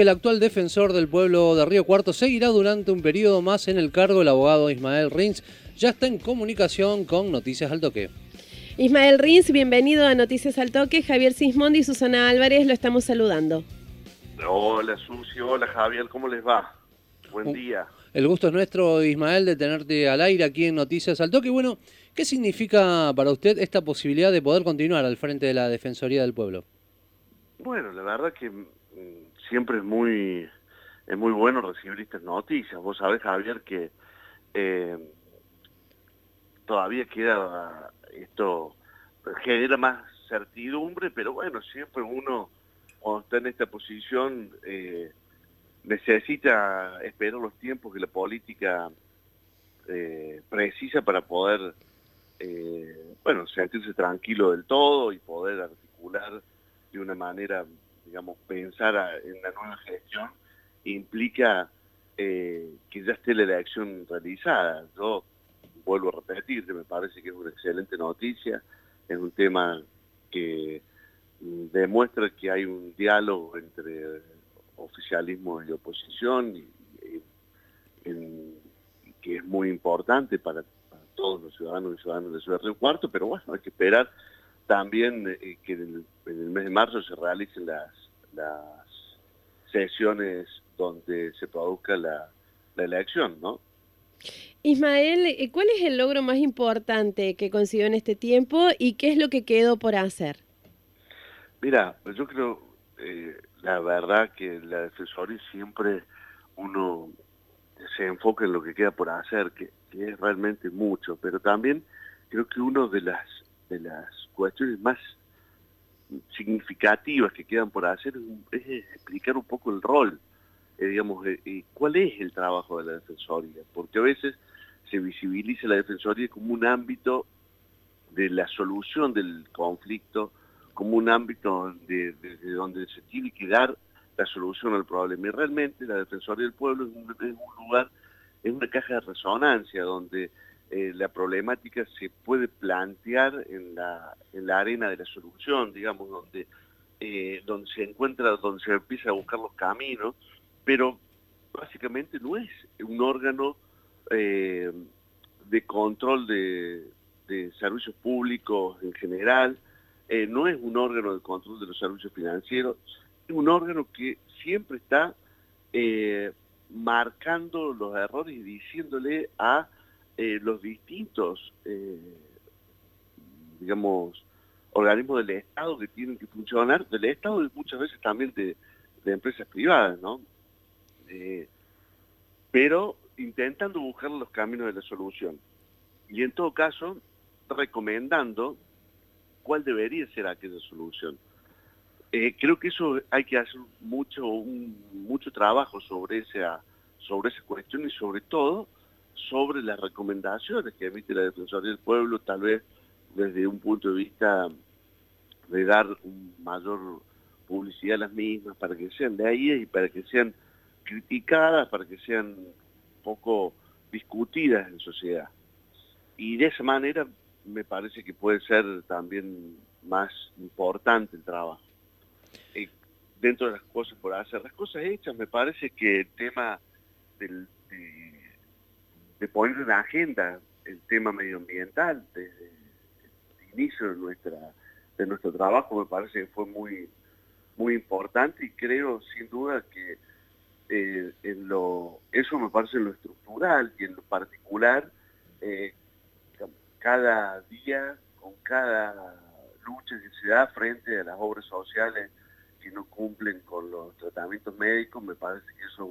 que el actual defensor del pueblo de Río Cuarto seguirá durante un periodo más en el cargo. El abogado Ismael Rins ya está en comunicación con Noticias al Toque. Ismael Rins, bienvenido a Noticias al Toque. Javier Sismondi y Susana Álvarez lo estamos saludando. Hola Susi, hola Javier, ¿cómo les va? Buen día. El gusto es nuestro, Ismael, de tenerte al aire aquí en Noticias al Toque. Bueno, ¿qué significa para usted esta posibilidad de poder continuar al frente de la Defensoría del Pueblo? Bueno, la verdad que siempre es muy es muy bueno recibir estas noticias. Vos sabés, Javier, que eh, todavía queda esto, genera más certidumbre, pero bueno, siempre uno cuando está en esta posición eh, necesita esperar los tiempos que la política eh, precisa para poder, bueno, sentirse tranquilo del todo y poder articular de una manera, digamos, pensar en la nueva gestión implica que ya esté la elección realizada. Yo vuelvo a repetir, me parece que es una excelente noticia, es un tema que demuestra que hay un diálogo entre oficialismo y oposición y, que es muy importante para, todos los ciudadanos y ciudadanos de Ciudad Río Cuarto, pero bueno, hay que esperar también eh, que en el, mes de marzo se realicen las, las sesiones donde se produzca la, la elección, ¿no? Ismael, eh, ¿cuál es el logro más importante que consiguió en este tiempo y qué es lo que quedó por hacer? Mira, pues yo creo, eh, la verdad que la Defensoría siempre uno se enfoca en lo que queda por hacer, que, es realmente mucho, pero también creo que una de las, de las cuestiones más significativas que quedan por hacer es, explicar un poco el rol, eh, digamos, eh, cuál es el trabajo de la Defensoría, porque a veces se visibiliza la Defensoría como un ámbito de la solución del conflicto como un ámbito de, donde se tiene que dar la solución al problema. Y realmente la Defensoría del Pueblo es un, lugar, es una caja de resonancia donde eh, la problemática se puede plantear en la, en la arena de la solución, digamos, donde, eh, donde se encuentra, donde se empieza a buscar los caminos, pero básicamente no es un órgano eh, de control de, servicios públicos en general, no es un órgano de control de los servicios financieros, es un órgano que siempre está marcando los errores y diciéndole a eh, los distintos, digamos, organismos del Estado que tienen que funcionar, del Estado y muchas veces también de, de empresas privadas, ¿no? pero intentando buscar los caminos de la solución. Y en todo caso, recomendando cuál debería ser aquella solución. Eh, creo que eso hay que hacer mucho, mucho trabajo sobre esa, sobre esa cuestión y sobre todo sobre las recomendaciones que emite la Defensoría del Pueblo, tal vez desde un punto de vista de dar mayor publicidad a las mismas para que sean de ahí y para que sean criticadas, para que sean poco discutidas en sociedad. Y de esa manera me parece que puede ser también más importante el trabajo. Eh, dentro de las cosas por hacer, las cosas hechas, me parece que el tema del, de, poner en agenda el tema medioambiental desde el inicio de nuestra de nuestro trabajo me parece que fue muy muy importante y creo sin duda que eh, eso me parece en lo estructural y en lo particular eh, cada día, con cada lucha que se da frente a las obras sociales que no cumplen con los tratamientos médicos, me parece que eso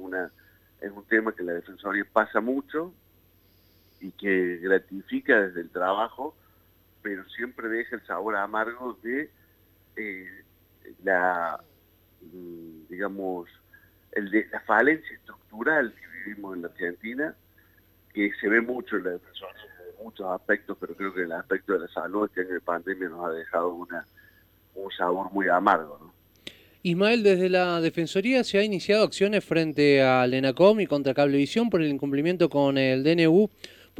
es un tema que la Defensoría pasa mucho y que gratifica desde el trabajo, pero siempre deja el sabor amargo de eh, la, mm, digamos, el de la falencia estructural que vivimos en la Argentina, que se ve mucho en la Defensoría muchos aspectos, pero creo que el aspecto de la salud este año de pandemia nos ha dejado una, un sabor muy amargo. ¿no? Ismael, desde la Defensoría se ha iniciado acciones frente al ENACOM y contra Cablevisión por el incumplimiento con el DNU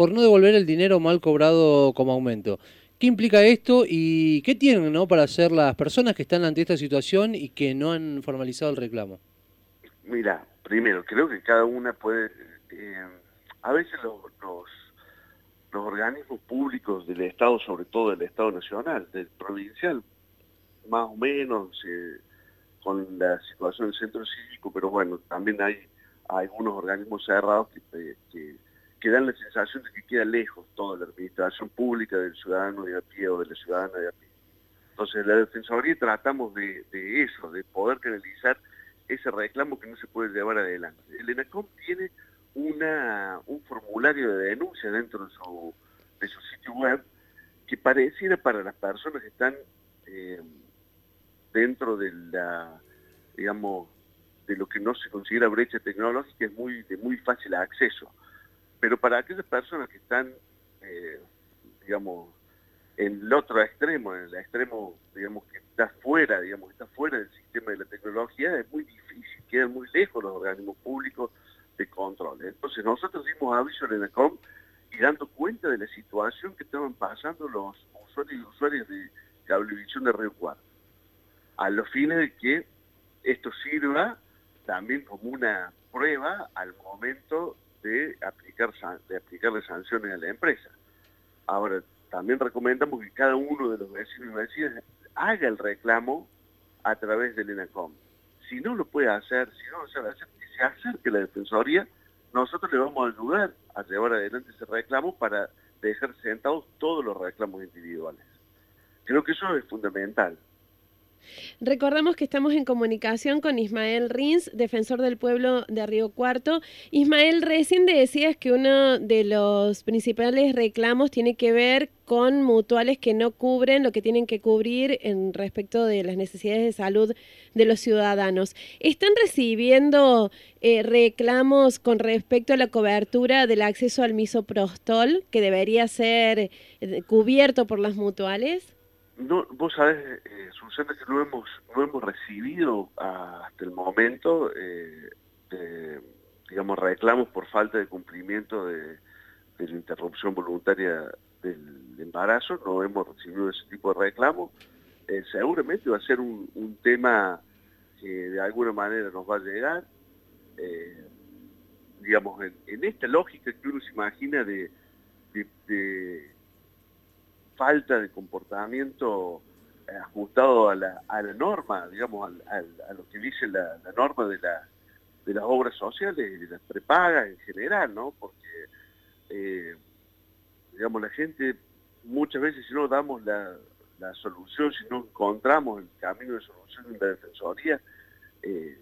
por no devolver el dinero mal cobrado como aumento. ¿Qué implica esto y qué tienen ¿no? para hacer las personas que están ante esta situación y que no han formalizado el reclamo? Mira, primero, creo que cada una puede... Eh, a veces los, los, organismos públicos del Estado, sobre todo del Estado Nacional, del provincial, más o menos eh, con la situación del centro cívico, pero bueno, también hay, algunos organismos cerrados que, que, dan la sensación de que queda lejos toda la administración pública del ciudadano de a pie o de la ciudadana de a pie. Entonces, la Defensoría tratamos de, eso, de poder canalizar ese reclamo que no se puede llevar adelante. El ENACOM tiene un formulario de denuncia dentro de su, sitio web que pareciera para las personas que están eh, dentro de la, digamos, de lo que no se considera brecha tecnológica es de muy fácil acceso. Pero para aquellas personas que están, eh, digamos, en el otro extremo, en el extremo, digamos, que está fuera, digamos, está fuera del sistema de la tecnología, es muy difícil, quedan muy lejos los organismos públicos de control. Entonces nosotros dimos aviso en ENACOM y dando cuenta de la situación que estaban pasando los usuarios y usuarias de cablevisión de Río Cuarto, a los fines de que esto sirva también como una prueba al momento de aplicar de aplicarle sanciones a la empresa. Ahora, también recomendamos que cada uno de los vecinos y vecinas haga el reclamo a través del ENACOM. Si no lo puede hacer, si no lo sabe hacer, que se acerque la Defensoría, nosotros le vamos a ayudar a llevar adelante ese reclamo para dejar sentados todos los reclamos individuales. Creo que eso es fundamental. Recordamos que estamos en comunicación con Ismael Rins, defensor del pueblo de Río Cuarto. Ismael, recién decías que uno de los principales reclamos tiene que ver con mutuales que no cubren lo que tienen que cubrir en respecto de las necesidades de salud de los ciudadanos. ¿Están recibiendo eh, reclamos con respecto a la cobertura del acceso al misoprostol que debería ser eh, cubierto por las mutuales? No, vos sabés, eh, Susana, que no hemos, no hemos recibido hasta el momento, eh, digamos, reclamos por falta de cumplimiento de, la interrupción voluntaria del embarazo, no hemos recibido ese tipo de reclamos. Eh, seguramente va a ser un, tema que de alguna manera nos va a llegar, digamos, en, esta lógica que uno se imagina de falta de comportamiento eh, ajustado a la, norma, digamos, a, lo que dice la, norma de las obras sociales, de las prepagas en general, ¿no? Porque, eh, digamos, la gente muchas veces si no damos la, solución, si no encontramos el camino de solución en la Defensoría, eh,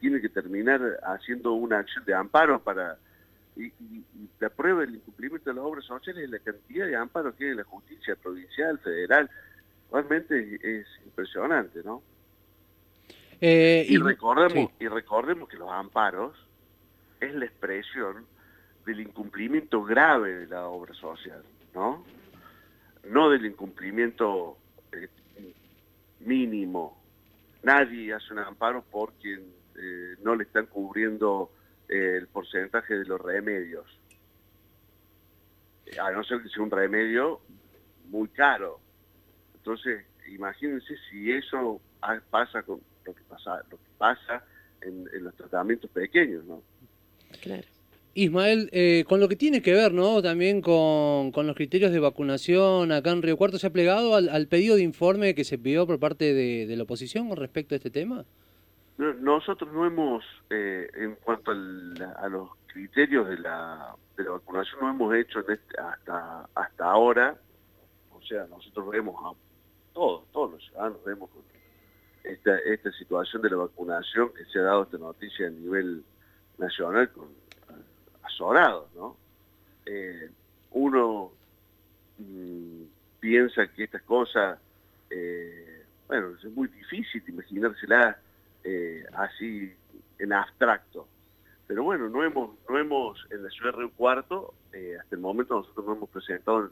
tiene que terminar haciendo una acción de amparo para y, la prueba del incumplimiento de las obras sociales es la cantidad de amparos que en la justicia provincial, federal. Realmente es, impresionante, ¿no? Eh, y, recordemos, y recordemos que los amparos es la expresión del incumplimiento grave de la obra social, ¿no? No del incumplimiento eh, mínimo. Nadie hace un amparo porque eh, no le están cubriendo el porcentaje de los remedios. A no ser que sea un remedio muy caro. Entonces, imagínense si eso pasa con lo que pasa, lo que pasa en, los tratamientos pequeños, ¿no? Claro. Ismael, eh, con lo que tiene que ver, ¿no? También con, los criterios de vacunación acá en Río Cuarto, ¿se ha plegado al, pedido de informe que se pidió por parte de la oposición con respecto a este tema? Nosotros no hemos, eh, en cuanto a los criterios de la, de la vacunación, no hemos hecho este, hasta, hasta ahora, o sea, nosotros vemos a todos, todos los ciudadanos vemos esta, esta situación de la vacunación que se ha dado esta noticia a nivel nacional con ¿no? Eh, uno mm, piensa que estas cosas, eh, bueno, es muy difícil imaginársela eh, así en abstracto. Pero bueno, no hemos, no hemos en la ciudad de Río Cuarto, eh, hasta el momento nosotros no hemos presentado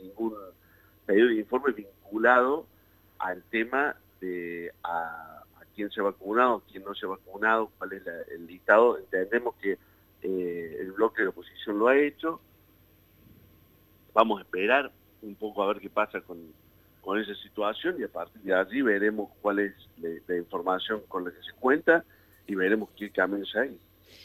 ningún pedido de informe vinculado al tema de a, quién se ha vacunado, quién no se ha vacunado, cuál es el listado. Entendemos que eh, el bloque de oposición lo ha hecho. Vamos a esperar un poco a ver qué pasa con, con esa situación y a partir de allí veremos cuál es la, información con la que se cuenta y veremos qué caminos hay.